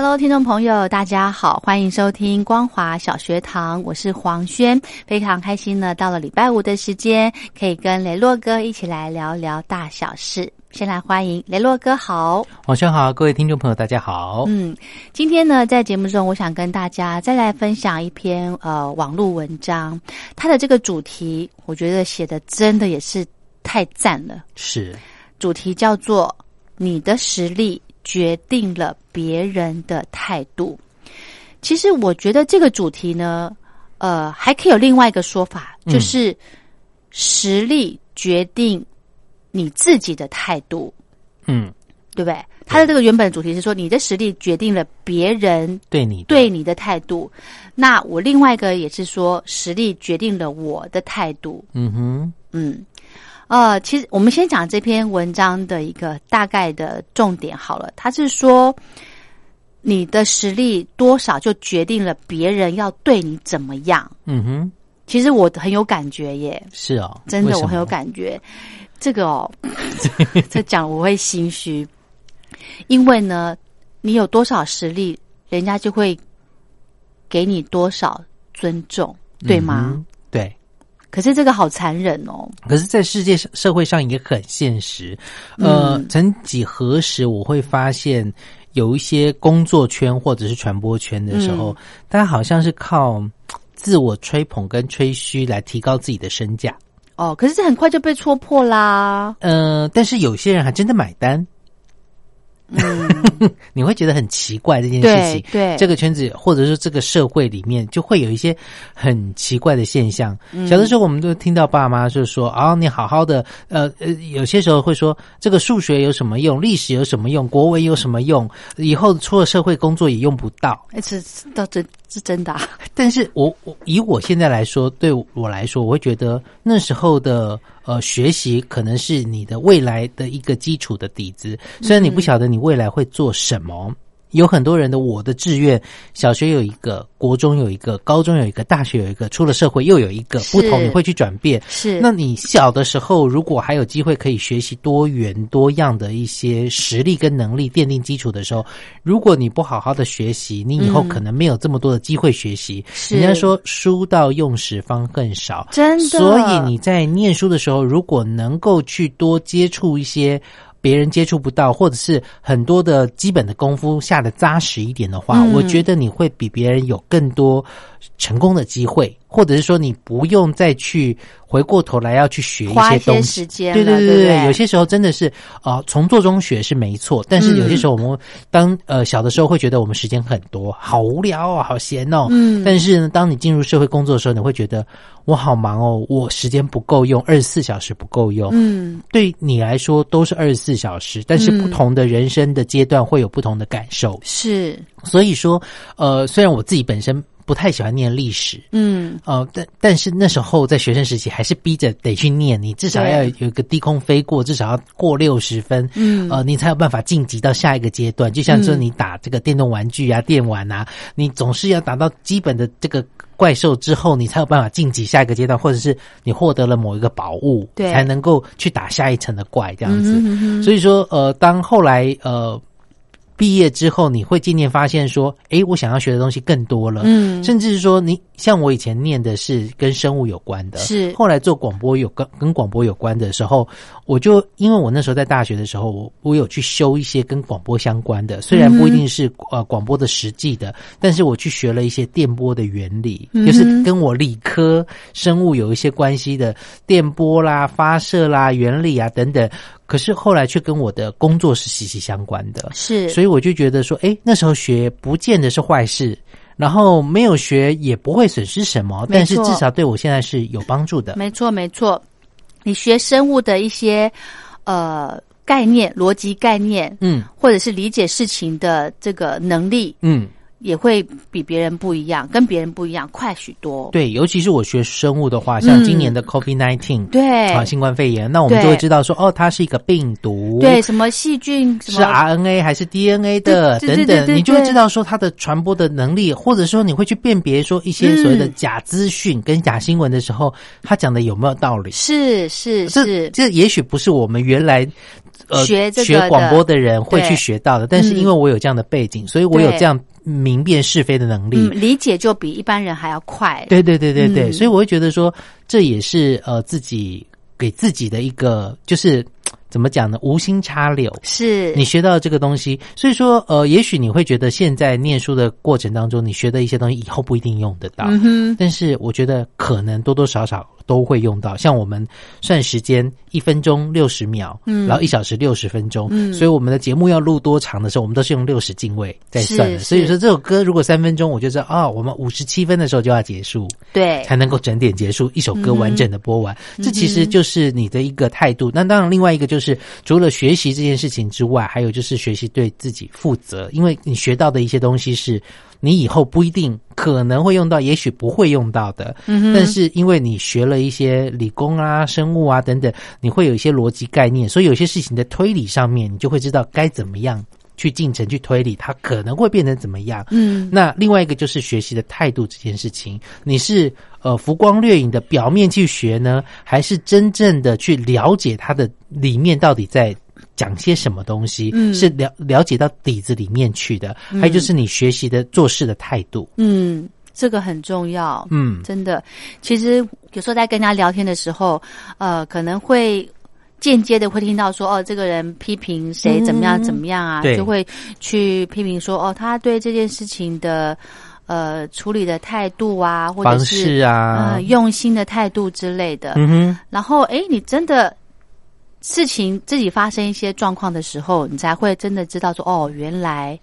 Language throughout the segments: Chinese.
Hello，听众朋友，大家好，欢迎收听光华小学堂，我是黄轩，非常开心呢，到了礼拜五的时间，可以跟雷洛哥一起来聊聊大小事。先来欢迎雷洛哥，好，黄轩好，各位听众朋友，大家好。嗯，今天呢，在节目中，我想跟大家再来分享一篇呃网络文章，它的这个主题，我觉得写的真的也是太赞了。是，主题叫做“你的实力”。决定了别人的态度。其实，我觉得这个主题呢，呃，还可以有另外一个说法，就是实力决定你自己的态度。嗯，对不对？他的这个原本主题是说，你的实力决定了别人对你对你的态度。那我另外一个也是说，实力决定了我的态度。嗯哼，嗯。呃，其实我们先讲这篇文章的一个大概的重点好了。他是说，你的实力多少就决定了别人要对你怎么样。嗯哼，其实我很有感觉耶。是哦，真的我很有感觉。这个哦，这讲我会心虚，因为呢，你有多少实力，人家就会给你多少尊重，对吗？对。可是这个好残忍哦！可是，在世界上社会上也很现实。呃，曾几何时，我会发现有一些工作圈或者是传播圈的时候，大家好像是靠 自我吹捧跟吹嘘来提高自己的身价。哦，可是这很快就被戳破啦。呃，但是有些人还真的买单。嗯，你会觉得很奇怪这件事情。对，这个圈子或者说这个社会里面，就会有一些很奇怪的现象。小的时候，我们都听到爸妈就说：“啊，你好好的，呃呃，有些时候会说这个数学有什么用，历史有什么用，国文有什么用，以后出了社会工作也用不到。”哎，是倒真是真的。但是我我以我现在来说，对我来说，我会觉得那时候的。呃，学习可能是你的未来的一个基础的底子，虽然你不晓得你未来会做什么。有很多人的我的志愿，小学有一个，国中有一个，高中有一个，大学有一个，出了社会又有一个，不同你会去转变。是，那你小的时候如果还有机会可以学习多元多样的一些实力跟能力，奠定基础的时候，如果你不好好的学习，你以后可能没有这么多的机会学习。人家说书到用时方更少，真的。所以你在念书的时候，如果能够去多接触一些。别人接触不到，或者是很多的基本的功夫下的扎实一点的话，我觉得你会比别人有更多成功的机会，或者是说你不用再去。回过头来要去学一些东西，对对对对对，有些时候真的是啊，从做中学是没错，但是有些时候我们当呃小的时候会觉得我们时间很多，好无聊哦，好闲哦，嗯，但是呢，当你进入社会工作的时候，你会觉得我好忙哦，我时间不够用，二十四小时不够用，嗯，对你来说都是二十四小时，但是不同的人生的阶段会有不同的感受，是，所以说呃，虽然我自己本身。不太喜欢念历史，嗯，哦，但但是那时候在学生时期还是逼着得去念，你至少要有一个低空飞过，至少要过六十分，嗯，呃，你才有办法晋级到下一个阶段。就像说你打这个电动玩具啊、电玩啊，你总是要打到基本的这个怪兽之后，你才有办法晋级下一个阶段，或者是你获得了某一个宝物，对，才能够去打下一层的怪这样子。所以说，呃，当后来呃。毕业之后，你会渐渐发现说，诶，我想要学的东西更多了。嗯甚至是说，你像我以前念的是跟生物有关的，是后来做广播有跟跟广播有关的时候，我就因为我那时候在大学的时候，我我有去修一些跟广播相关的，虽然不一定是、呃广播的实际的，但是我去学了一些电波的原理，嗯就是跟我理科生物有一些关系的电波啦、发射啦、原理啊等等。可是后来却跟我的工作是息息相关的，是，所以我就觉得说，哎，那时候学不见得是坏事，然后没有学也不会损失什么，但是至少对我现在是有帮助的。没错，没错。你学生物的一些呃概念、逻辑概念，嗯。或者是理解事情的这个能力，嗯，也会比别人不一样，跟别人不一样，快许多。对，尤其是我学生物的话，像今年的 COVID nineteen，、嗯对。啊，新冠肺炎，那我们就会知道说，哦，它是一个病毒，对，什么细菌，什是 RNA 还是 DNA 的等等，你就会知道说它的传播的能力，或者说你会去辨别说一些所谓的嗯。假资讯跟假新闻的时候，他讲的有没有道理？是是是，这也许不是我们原来呃学学广播的人会去学到的，但是因为我有这样的背景，所以我有这样明辨是非的能力。嗯，理解就比一般人还要快。对对对对对，嗯所以我会觉得说，这也是呃自己给自己的一个，就是怎么讲呢？无心插柳。是你学到这个东西，所以说，呃，也许你会觉得现在念书的过程当中，你学的一些东西以后不一定用得到，嗯哼，但是我觉得可能多多少少都会用到。像我们算时间，一分钟六十秒，嗯然后一小时六十分钟，嗯所以我们的节目要录多长的时候，我们都是用六十进位在算的。所以说这首歌如果三分钟，我就知道啊、我们五十七分的时候就要结束。对，才能够整点结束一首歌完整的播完。嗯这其实就是你的一个态度。那当然，另外一个就是除了学习这件事情之外，还有就是学习对自己负责，因为你学到的一些东西是你以后不一定可能会用到，也许不会用到的。嗯哼但是因为你学了一些理工啊、生物啊等等，你会有一些逻辑概念，所以有些事情的推理上面，你就会知道该怎么样去进程去推理，它可能会变成怎么样。嗯，那另外一个就是学习的态度这件事情，你是呃浮光掠影的表面去学呢，还是真正的去了解它的里面到底在讲些什么东西？嗯是了了解到底子里面去的，还有就是你学习的做事的态度。嗯，这个很重要。嗯真的，其实有时候在跟人家聊天的时候，呃，可能会间接的会听到说，哦，这个人批评谁怎么样怎么样啊，对就会去批评说，哦，他对这件事情的呃处理的态度啊，或者方是式啊呃，用心的态度之类的。嗯哼，然后，哎，你真的事情自己发生一些状况的时候，你才会真的知道说，哦，原来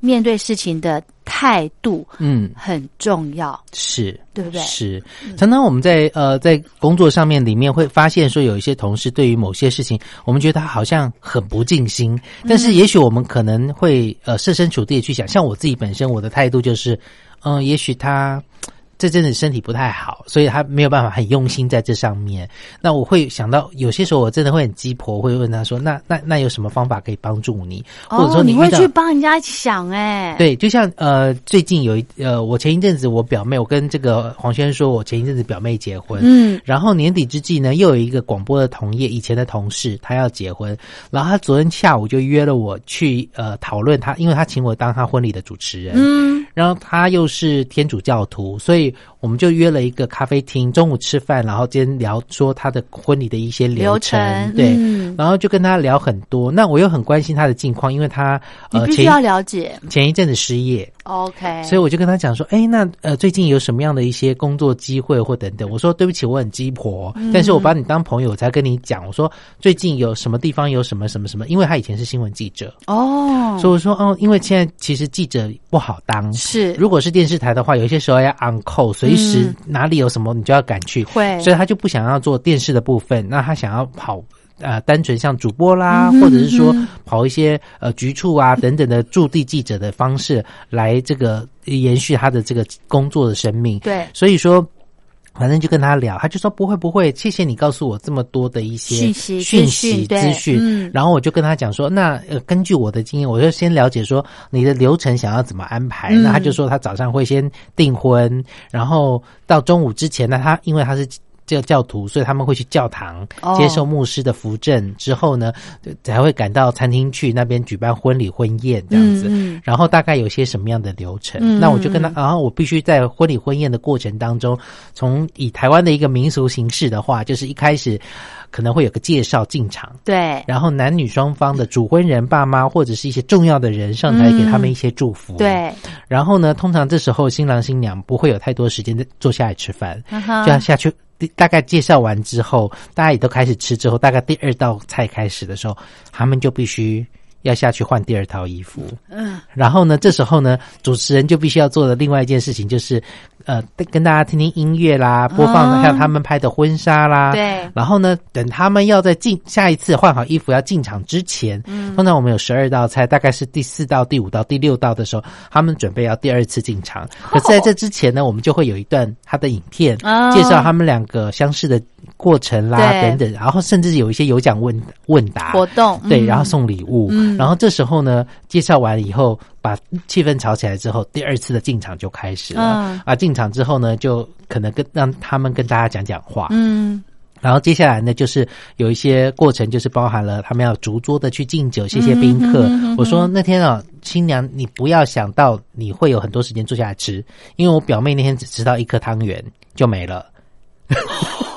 面对事情的态度嗯，很重要，是。对不对？是，常常我们在呃在工作上面里面会发现说，有一些同事对于某些事情，我们觉得他好像很不尽心，但是也许我们可能会呃设身处地的去想，像我自己本身我的态度就是，嗯、也许他。这阵子身体不太好，所以他没有办法很用心在这上面。那我会想到，有些时候我真的会很鸡婆，会问他说：“那那那有什么方法可以帮助你？或者说哦，你会去帮人家想哎、，对，就像呃，最近有一呃，我前一阵子我表妹，我跟这个黄轩说，我前一阵子表妹结婚，嗯，然后年底之际呢，又有一个广播的同业，以前的同事，他要结婚，然后他昨天下午就约了我去呃讨论他，因为他请我当他婚礼的主持人，嗯，然后他又是天主教徒，所以我们就约了一个咖啡厅，中午吃饭，然后今天聊说他的婚礼的一些流流程，对，嗯。然后就跟他聊很多。那我又很关心他的近况，因为他呃必须要了解。前一阵子失业，，OK，所以我就跟他讲说，哎，那呃最近有什么样的一些工作机会或等等？我说对不起，我很鸡婆，嗯但是我把你当朋友，我才跟你讲。我说最近有什么地方有什么什么什么，因为他以前是新闻记者，哦，所以我说哦，因为现在其实记者不好当。是如果是电视台的话，有些时候要 on call，随时嗯哪里有什么你就要赶去，会所以他就不想要做电视的部分，那他想要跑。呃，单纯像主播啦，嗯或者是说嗯跑一些呃局处啊 等等的驻地记者的方式来这个延续他的这个工作的生命。对所以说，反正就跟他聊，他就说不会不会，谢谢你告诉我这么多的一些讯息讯资息资讯。嗯然后我就跟他讲说，那呃根据我的经验，我就先了解说你的流程想要怎么安排。嗯那他就说他早上会先订婚，然后到中午之前呢，他因为他是。教教徒，所以他们会去教堂哦接受牧师的扶正，之后呢，才会赶到餐厅去那边举办婚礼婚宴这样子。嗯嗯然后大概有些什么样的流程？嗯那我就跟他，然后我必须在婚礼婚宴的过程当中，从以台湾的一个民俗形式的话，就是一开始可能会有个介绍进场。对然后男女双方的主婚人、爸妈或者是一些重要的人上台给他们一些祝福。，对，然后呢，通常这时候新郎新娘不会有太多时间坐下来吃饭，嗯就要下去。大概介绍完之后，大家也都开始吃之后，大概第二道菜开始的时候，他们就必须要下去换第二套衣服。嗯，然后呢，这时候呢，主持人就必须要做的另外一件事情就是，呃，跟大家听听音乐啦，播放像他们拍的婚纱啦。对。然后呢，等他们要在进下一次换好衣服要进场之前，嗯。通常我们有十二道菜，大概是第四道、第五道、第六道的时候，他们准备要第二次进场。可是在这之前呢，我们就会有一段他的影片，哦。介绍他们两个相识的过程啦，等等，然后甚至有一些有奖问问答活动对，嗯。然后送礼物，嗯。然后这时候呢，介绍完以后，把气氛炒起来之后，第二次的进场就开始了。嗯。啊，进场之后呢，就可能跟让他们跟大家讲讲话，嗯。然后接下来呢，就是有一些过程，就是包含了他们要逐桌的去敬酒，谢谢宾客。嗯我说那天啊，新娘你不要想到你会有很多时间坐下来吃，因为我表妹那天只吃到一颗汤圆就没了，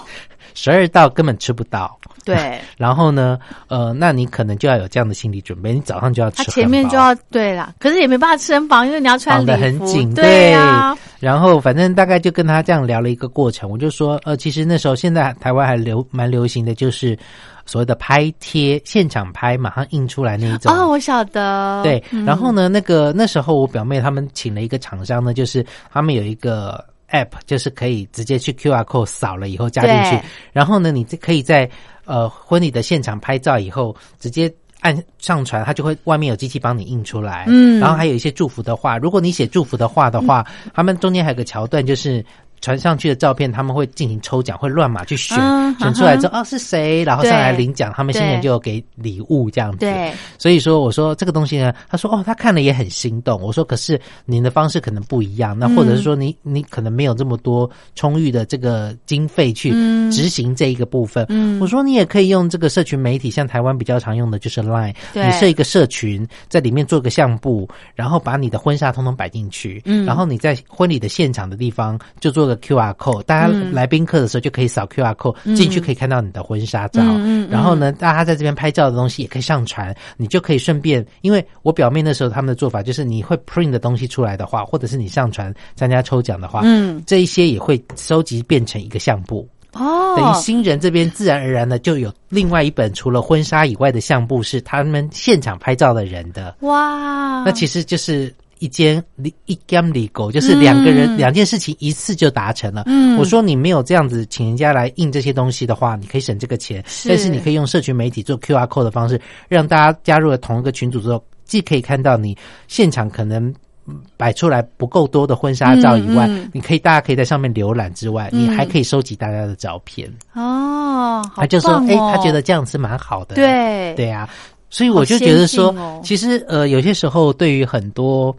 十二道根本吃不到。对，然后呢，呃，那你可能就要有这样的心理准备，你早上就要吃他，前面就要对了，可是也没办法吃很饱，因为你要穿绑得，很紧，对啊，然后反正大概就跟他这样聊了一个过程，我就说，呃，其实那时候现在台湾还流蛮流行的，就是所谓的拍贴，现场拍，马上印出来那一种。哦，我晓得，对，嗯。然后呢，那个那时候我表妹他们请了一个厂商呢，就是他们有一个 app，就是可以直接去 QR code 扫了以后加进去，然后呢，你这可以在呃婚礼的现场拍照以后直接。按上传，它就会外面有机器帮你印出来，嗯然后还有一些祝福的话。如果你写祝福的话的话，他们中间还有个桥段，就是传上去的照片，他们会进行抽奖，会乱码去选，嗯选出来之后哦是谁，然后上来领奖，他们新人就有给礼物这样子。对，所以说，我说这个东西呢，他说哦，他看了也很心动。我说，可是您的方式可能不一样，那或者是说你你可能没有这么多充裕的这个经费去嗯。执行这一个部分。嗯。我说你也可以用这个社群媒体，像台湾比较常用的就是 Line，对。你设一个社群，在里面做个相簿，然后把你的婚纱通通摆进去，嗯。然后你在婚礼的现场的地方就做个 QR code，大家嗯来宾客的时候就可以扫 QR code 进去，可以看到你的婚纱照。然后呢，大家在这边拍照的东西也可以上传，你就可以顺便，因为我表妹那时候他们的做法就是，你会 print 的东西出来的话，或者是你上传参加抽奖的话，嗯，这一些也会收集变成一个相簿。哦，等于新人这边自然而然的就有另外一本除了婚纱以外的相簿是他们现场拍照的人的，哇，那其实就是。一间一 gam 里狗，就是两个人、嗯两件事情一次就达成了。嗯我说你没有这样子请人家来印这些东西的话，你可以省这个钱，是但是你可以用社群媒体做 QR code 的方式，让大家加入了同一个群组之后，既可以看到你现场可能。嗯摆出来不够多的婚纱照以外，嗯嗯你可以大家可以在上面浏览之外，嗯你还可以收集大家的照片。哦，他就说，哎、哦他觉得这样子蛮好的。对对啊，所以我就觉得说，其实呃，有些时候对于很多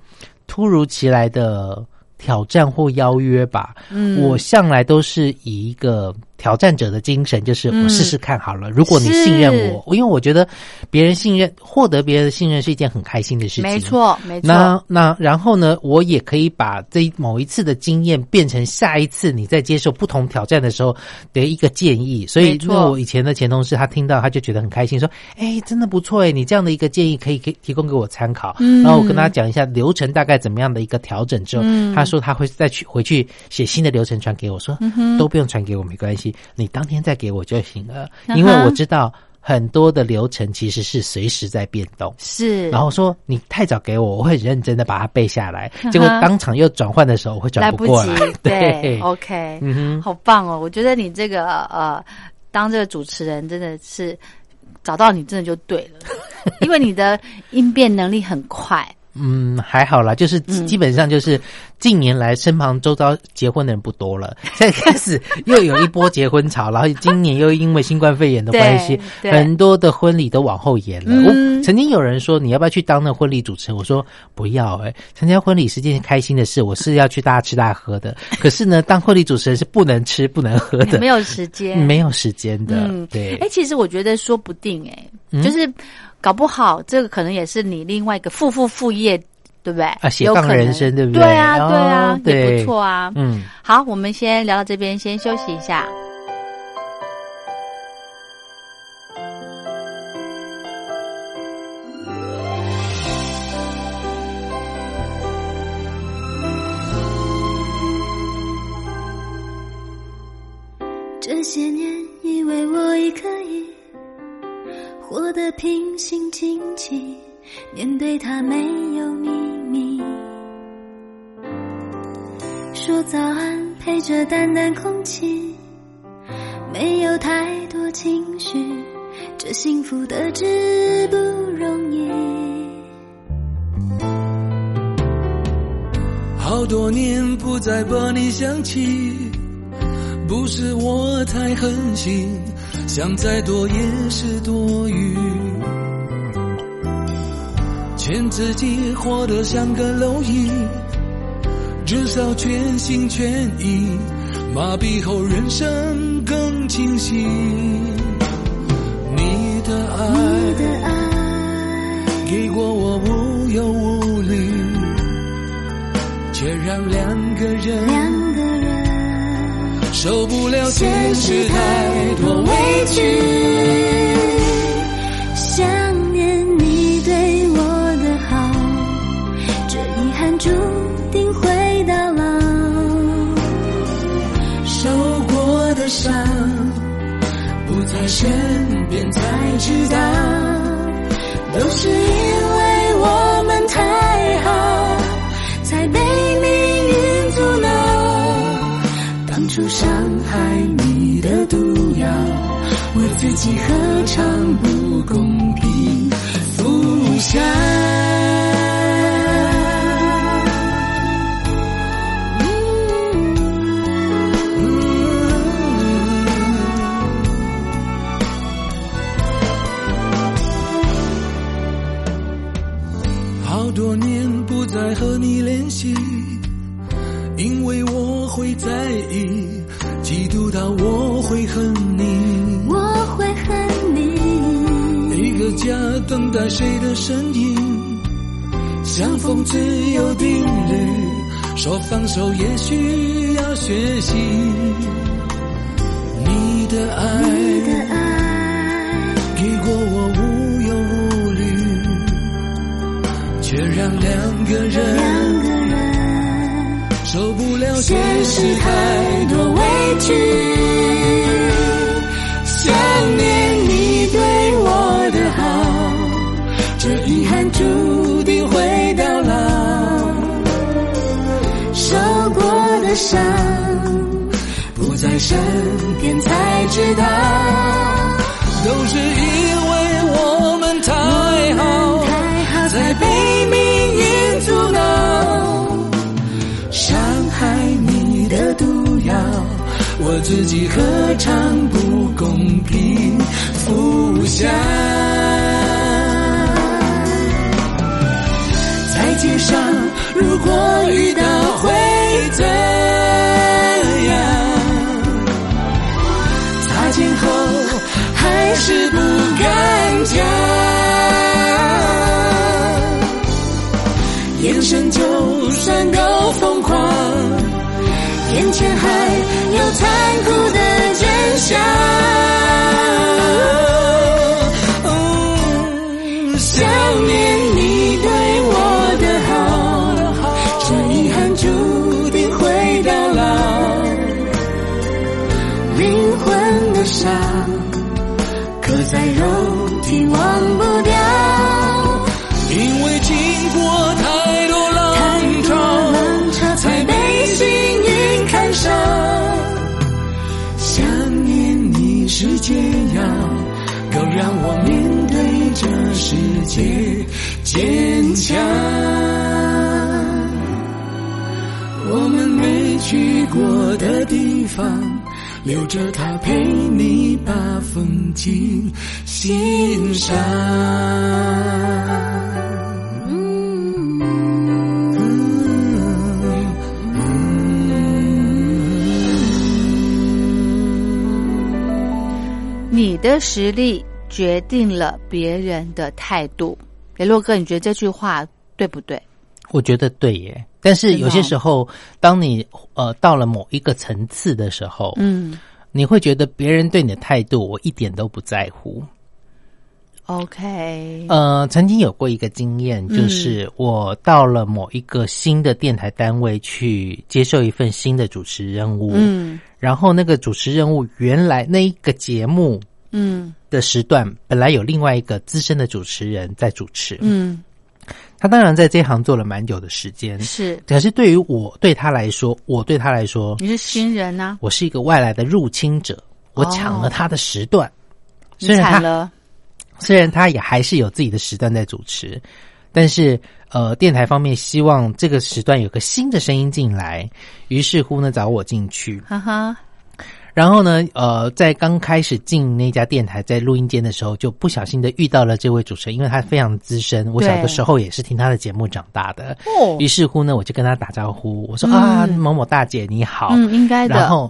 突如其来的挑战或邀约吧，嗯。我向来都是以一个挑战者的精神，就是嗯我试试看好了。如果你信任我，因为我觉得别人信任，获得别人的信任是一件很开心的事情。没。错，没错，那那然后呢，我也可以把这一某一次的经验变成下一次你在接受不同挑战的时候的一个建议。所以，没错因为我以前的前同事他听到他就觉得很开心，说：“哎，真的不错哎，你这样的一个建议可以可以提供给我参考。嗯然后我跟他讲一下流程大概怎么样的一个调整之后，嗯他说他会再去回去写新的流程传给我，说、都不用传给我没关系，你当天再给我就行了，因为我知道。很多的流程其实是随时在变动，是，然后说你太早给我，我会很认真的把它背下来。哼结果当场又转换的时候，我会转来不及过来。，对，OK，嗯哼，好棒哦！我觉得你这个呃，当这个主持人真的是找到你，真的就对了，因为你的应变能力很快，嗯，还好啦，就是嗯基本上就是近年来身旁周遭结婚的人不多了，现在开始又有一波结婚潮，然后今年又因为新冠肺炎的关系，很多的婚礼都往后延了。嗯我曾经有人说你要不要去当那婚礼主持人？我说不要、哎，参加婚礼是件开心的事，我是要去大吃大喝的。可是呢，当婚礼主持人是不能吃不能喝的，没有时间，没有时间的。嗯对哎、，其实我觉得说不定、哎、嗯就是搞不好这个可能也是你另外一个副副副业，对不对？啊斜杠有可能人生对不对对啊，哦对啊，也对不错啊。嗯。好，我们先聊到这边，先休息一下。这些年，以为我已可以活得平心静气，面对他没有秘密。说早安，陪着淡淡空气，没有太多情绪，这幸福的知不容易。好多年不再把你想起，不是我太狠心，想再多也是多余。劝自己活得像个蝼蚁，至少全心全意，麻痹后人生更清晰。你的爱，你的爱，给过我无忧无虑，却让两个人两个人。受不了现实太多委屈。想念你对我的好，这遗憾注定会到老。受过的伤不在身边才知道，都是因自己何尝不公平服下？好多年不再和你联系，因为我会在意，嫉妒到我会恨你。的。家等待谁的身影，相逢自有定律，说放手也需要学习。你的爱，你的爱，给过我无忧无虑，却让两个人两个人。受不了现实太多委屈，想念注定会到老。受过的伤不在身边才知道，都是因为我们太好，太好才被命运阻挠。伤害你的毒药，我自己何尝不公平服下？如果遇到会怎样？擦肩后还是不敢讲，眼神就算够疯狂，眼前还有残酷的真相。刻在肉体，忘不掉。因为经过太多浪潮，浪潮才被幸运看上。想念你是解药，更让我面对这世界坚强。我们没去过的地方，留着它陪你把风景欣赏。你的实力决定了别人的态度。雷洛哥，你觉得这句话对不对？我觉得对耶。但是有些时候，当你呃到了某一个层次的时候，嗯。你会觉得别人对你的态度，我一点都不在乎。，OK，呃，曾经有过一个经验，嗯就是我到了某一个新的电台单位去接受一份新的主持任务，嗯。然后那个主持任务原来那一个节目嗯。的时段，本来有另外一个资深的主持人在主持，嗯，他当然在这行做了蛮久的时间，是，可是对于我对他来说，我对他来说，你是新人呐、我是一个外来的入侵者，我抢了他的时段。虽你然他虽然他也还是有自己的时段在主持，但是呃，电台方面希望这个时段有个新的声音进来，于是乎呢找我进去。哈哈，然后呢，呃，在刚开始进那家电台，在录音间的时候，就不小心的遇到了这位主持人，因为他非常资深，我小的对时候也是听他的节目长大的。哦于是乎呢，我就跟他打招呼，我说、嗯啊，某某大姐你好。嗯，应该的。然后，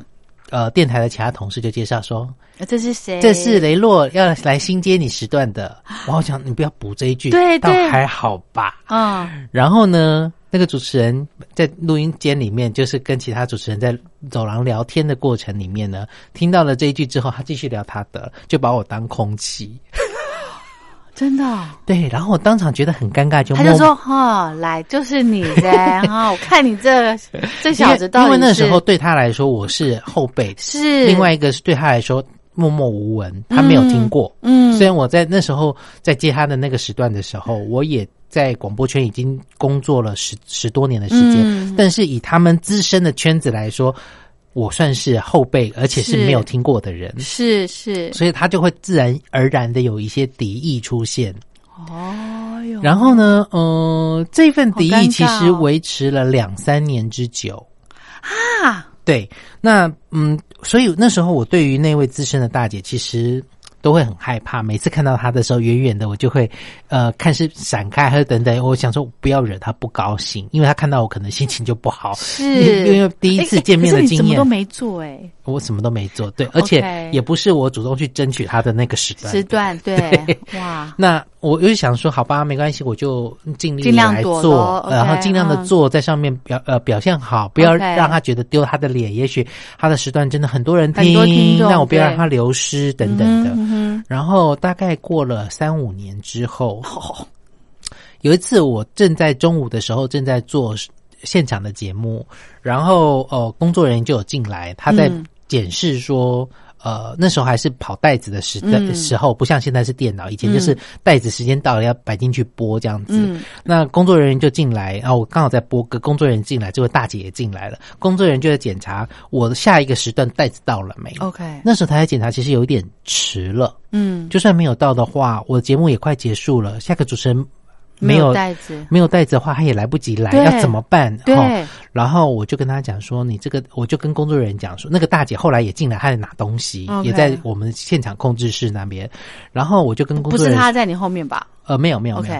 呃，电台的其他同事就介绍说，呃这是谁？这是雷洛要来新接你时段的。然后我想你不要补这一句，倒对对还好吧。嗯，然后呢，那个主持人在录音间里面，就是跟其他主持人在走廊聊天的过程里面呢，听到了这一句之后，他继续聊他的，就把我当空气。真的哦、对，然后我当场觉得很尴尬，就他就说：“哈、来就是你噻，哈、我看你这这小子因为那时候对他来说我是后辈，是另外一个是对他来说默默无闻，他没有听过。嗯虽然我在那时候在接他的那个时段的时候，我也在广播圈已经工作了十十多年的时间，嗯。但是以他们资深的圈子来说，我算是后辈，而且是是没有听过的人，是是。所以他就会自然而然的有一些敌意出现。哦，然后呢，呃，这份敌意其实哦维持了两三年之久。啊，对，那嗯，所以那时候我对于那位资深的大姐，其实都会很害怕。每次看到他的时候，远远的我就会呃看是闪开还是等等。我想说不要惹他不高兴，因为他看到我可能心情就不好。是因为第一次见面的经验可是你什么都，没做哎，我什么都没做，对，而且也不是我主动去争取他的那个时段。时段对。对 哇，那我又想说，好吧，没关系，我就尽力尽量来做然后尽量的嗯。做，在上面表呃表现好，不要让他觉得丢他的脸。也许他的时段真的很多人听众那我不要让他流失等等的。然后大概过了三五年之后，哦。有一次我正在中午的时候正在做现场的节目，然后呃工作人员就有进来，他在嗯检视说。呃，那时候还是跑袋子的时的嗯时候，不像现在是电脑，以前就是袋子时间到了要摆进去播这样子。嗯那工作人员就进来，然后我刚好在播歌，工作人员进来，这位大姐也进来了，工作人员就在检查我的下一个时段袋子到了没。，OK，那时候他在检查，其实有一点迟了。嗯，就算没有到的话，我的节目也快结束了，下个主持人没有袋子，没有袋子的话，他也来不及来，要怎么办？对。哦然后我就跟他讲说，你这个，我就跟工作人员讲说，那个大姐后来也进来，她在拿东西也在我们现场控制室那边。然后我就跟工作人员不是他在你后面吧？呃没有没有没有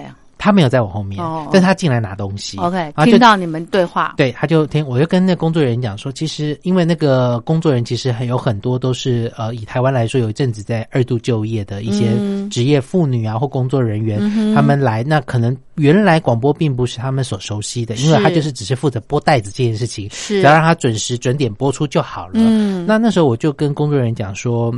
他没有在我后面，哦但是他进来拿东西。OK，听到你们对话，对，他就听，我就跟那工作人员讲说，其实因为那个工作人员其实很有很多都是呃，以台湾来说，有一阵子在二度就业的一些嗯。职业妇女啊或工作人员，嗯他们来，那可能原来广播并不是他们所熟悉的，因为他就是只是负责播袋子这件事情，是。只要让他准时准点播出就好了。嗯。那那时候我就跟工作人员讲说。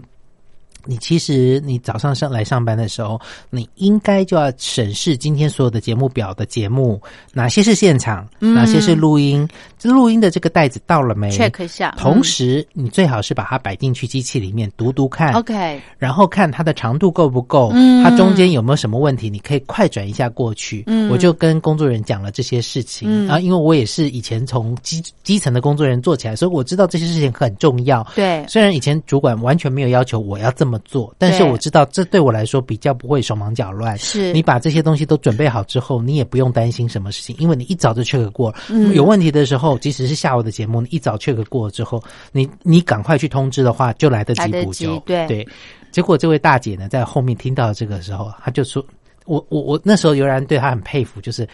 你其实你早上上来上班的时候，你应该就要审视今天所有的节目表的节目，哪些是现场，嗯。哪些是录音，这录音的这个袋子到了没？check 一下，同时，你最好是把它摆进去机器里面读读看嗯 OK，然后看它的长度够不够，嗯。它中间有没有什么问题，你可以快转一下过去。嗯。我就跟工作人员讲了这些事情，嗯。然后因为我也是以前从基基层的工作人员做起来，所以我知道这些事情很重要。对，虽然以前主管完全没有要求我要这么么做，但是我知道这对我来说比较不会手忙脚乱。是你把这些东西都准备好之后，你也不用担心什么事情，因为你一早就 check 过了。嗯有问题的时候，即使是下午的节目，你一早 check 过之后，你你赶快去通知的话，就来得及补救。对对，结果这位大姐呢，在后面听到这个时候，她就说：“我我我那时候仍然对她很佩服，就是。”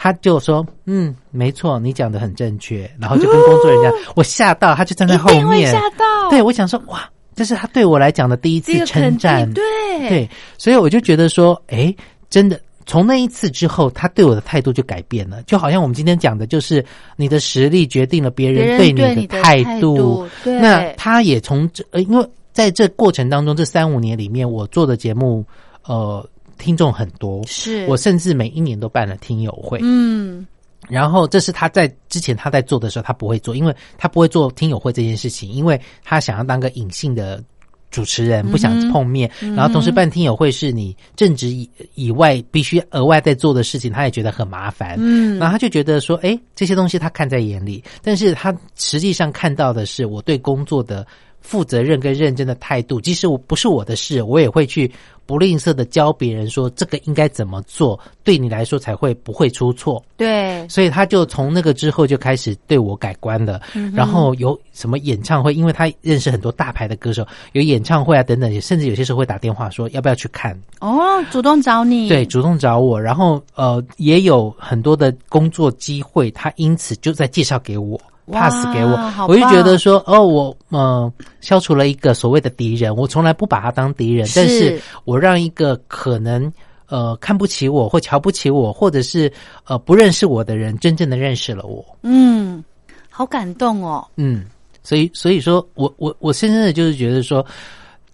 她就说：“嗯，没错，你讲的很正确。”然后就跟工作人员讲，我吓到，她就站在后面，吓到对我想说，哇，这是他对我来讲的第一次称赞，对。对，所以我就觉得说，哎，真的。从那一次之后，他对我的态度就改变了，就好像我们今天讲的，就是你的实力决定了别别人人对对你的态态度对。那他也从这，呃，因为在这过程当中，这三五年里面，我做的节目，呃，听众很多，是。我甚至每一年都办了听友会，嗯然后这是他在之前他在做的时候，他不会做，因为他不会做听友会这件事情，因为他想要当个隐性的主持人，不想碰面。然后同时办听友会是你正职以以外必须额外在做的事情，他也觉得很麻烦。嗯然后他就觉得说，哎，这些东西他看在眼里，但是他实际上看到的是我对工作的负责任跟认真的态度。即使我不是我的事，我也会去不吝啬的教别人说这个应该怎么做，对你来说才会不会出错。对所以他就从那个之后就开始对我改观了。然后有什么演唱会，因为他认识很多大牌的歌手，有演唱会啊等等，甚至有些时候会打电话说要不要去看。哦，主动找你对，主动找我，然后呃，也有很多的工作机会，他因此就在介绍给我。哇 pass 给我，我就觉得说，哦，我呃消除了一个所谓的敌人，我从来不把他当敌人，是但是我让一个可能呃看不起我或瞧不起我，或者是呃不认识我的人，真正的认识了我。嗯，好感动哦。嗯，所以所以说我我我深深的就是觉得说，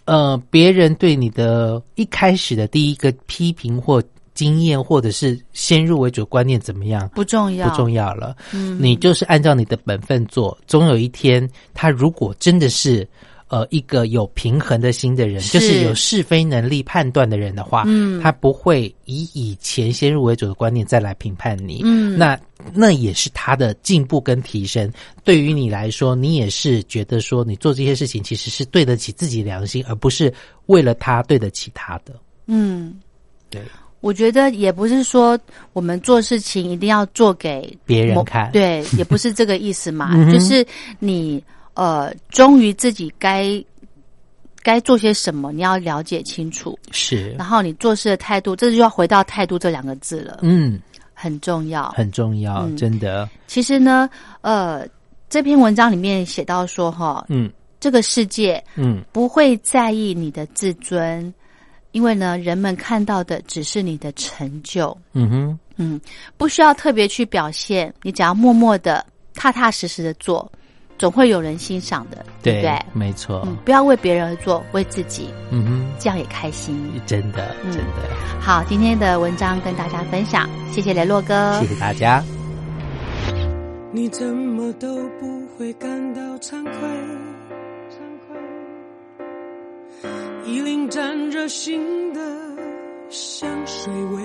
呃，别人对你的一开始的第一个批评或经验，或者是先入为主观念怎么样，不重要，不重要了。嗯你就是按照你的本分做，总有一天，他如果真的是。呃，一个有平衡的心的人，是就是有是非能力判断的人的话，嗯他不会以以前先入为主的观念再来评判你。嗯那那也是他的进步跟提升。对于你来说，你也是觉得说你做这些事情其实是对得起自己良心，而不是为了他对得起他的。嗯，对，我觉得也不是说我们做事情一定要做给某别人看。对，也不是这个意思嘛，嗯就是你呃，忠于自己该该做些什么，你要了解清楚，是。然，后你做事的态度，这就要回到态度这两个字了，嗯，很重要。很重要，嗯。真的，其实呢，呃，这篇文章里面写到说，哈，嗯。这个世界嗯，不会在意你的自尊，因为呢，人们看到的只是你的成就，嗯哼，嗯，不需要特别去表现，你只要默默的、踏踏实实的做，总会有人欣赏的，对不对？没错，嗯，不要为别人而做，为自己，嗯哼。这样也开心。真的，嗯。真的，好，今天的文章跟大家分享，谢谢雷洛哥，谢谢大家。你怎么都不会感到惭愧，衣领沾着新的香水味，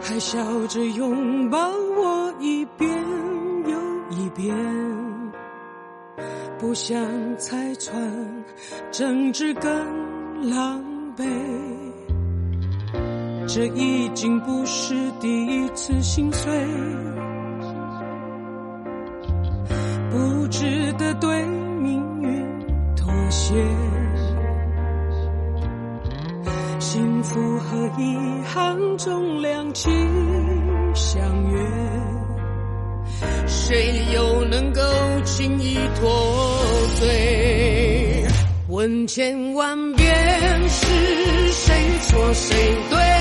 还笑着拥抱我一遍又一遍，不想拆穿，争执更狼狈。这已经不是第一次心碎，不值得对命运妥协。幸福和遗憾中两情相悦，谁又能够轻易脱罪？问千万遍是谁错谁对？